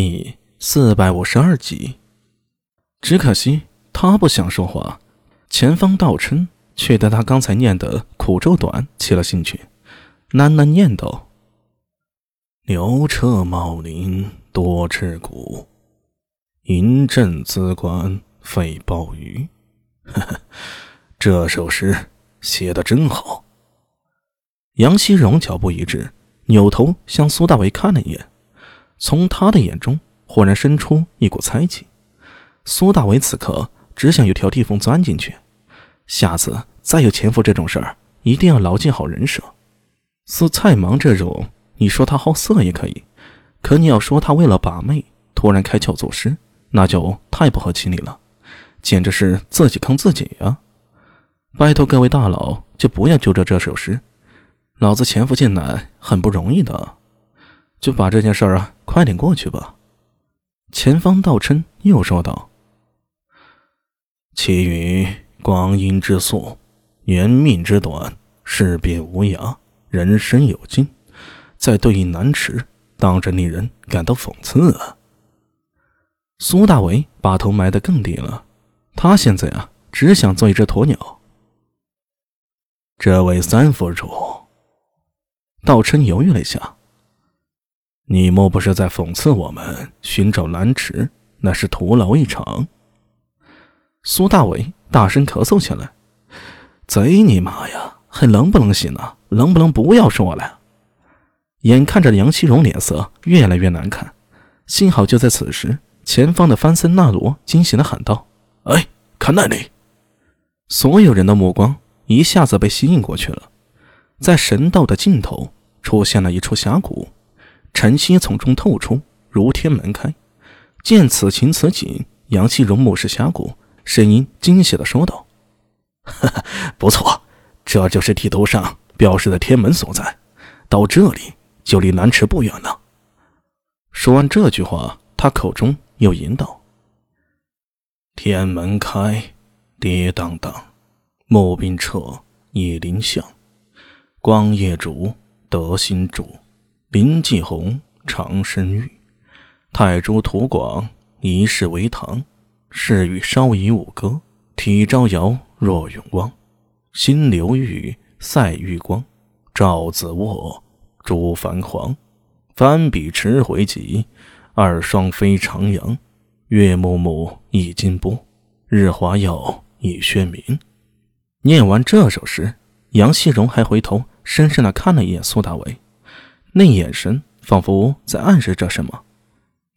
第四百五十二集。只可惜他不想说话，前方道琛却对他刚才念的苦咒短起了兴趣，喃喃念道：“牛车茂林多翅骨，银阵资官费暴雨。”呵呵，这首诗写的真好。杨希荣脚步一滞，扭头向苏大为看了一眼。从他的眼中忽然生出一股猜忌，苏大为此刻只想有条地缝钻进去。下次再有潜伏这种事儿，一定要牢记好人设。似蔡芒这种，你说他好色也可以，可你要说他为了把妹突然开窍作诗，那就太不合情理了，简直是自己坑自己呀！拜托各位大佬，就不要揪着这首诗，老子潜伏进来很不容易的。就把这件事儿啊，快点过去吧。前方道琛又说道：“其余光阴之速，年命之短，事变无涯，人生有尽，在对应难迟，当真令人感到讽刺啊！”苏大为把头埋得更低了，他现在啊，只想做一只鸵鸟。这位三府主，道琛犹豫了一下。你莫不是在讽刺我们寻找蓝池那是徒劳一场？苏大伟大声咳嗽起来：“贼你妈呀！还能不能行啊？能不能不要说了？”眼看着杨希荣脸色越来越难看，幸好就在此时，前方的范森纳罗惊喜的喊道：“哎，看那里！”所有人的目光一下子被吸引过去了，在神道的尽头出现了一处峡谷。晨曦从中透出，如天门开。见此情此景，杨希荣目视峡谷，声音惊喜的说道：“哈哈，不错，这就是地图上标示的天门所在。到这里就离南池不远了。”说完这句话，他口中又吟道：“天门开，跌当当，木兵撤，野林向，光夜烛，德心主。”林继红，长生玉，太珠图广，一世为唐。世欲稍夷五歌，体招摇若永光。心流玉，赛玉光。赵子卧，朱繁黄。翻笔迟回急，二双飞长阳。月暮暮，一金波。日华耀，一轩明。念完这首诗，杨希荣还回头深深的看了一眼苏大为。那眼神仿佛在暗示着什么。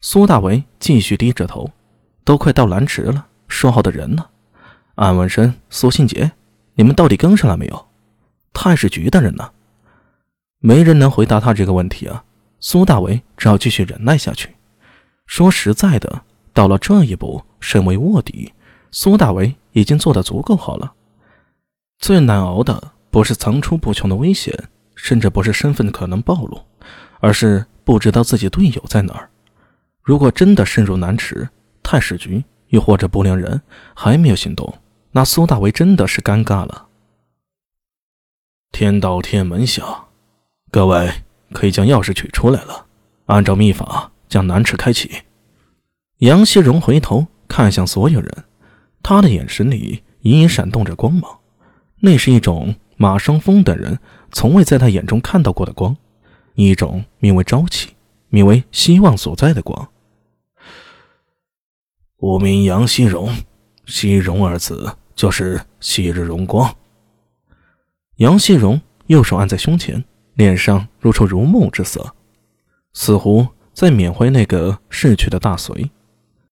苏大为继续低着头，都快到蓝池了，说好的人呢？安文生、苏信杰，你们到底跟上了没有？太史局的人呢？没人能回答他这个问题啊！苏大为只好继续忍耐下去。说实在的，到了这一步，身为卧底，苏大为已经做得足够好了。最难熬的不是层出不穷的危险。甚至不是身份可能暴露，而是不知道自己队友在哪儿。如果真的深入南池，太史局又或者不良人还没有行动，那苏大为真的是尴尬了。天道天门下，各位可以将钥匙取出来了，按照秘法将南池开启。杨希荣回头看向所有人，他的眼神里隐隐闪动着光芒，那是一种马双峰等人。从未在他眼中看到过的光，一种名为朝气、名为希望所在的光。我名杨希荣，希荣二字就是昔日荣光。杨希荣右手按在胸前，脸上露出如梦之色，似乎在缅怀那个逝去的大隋。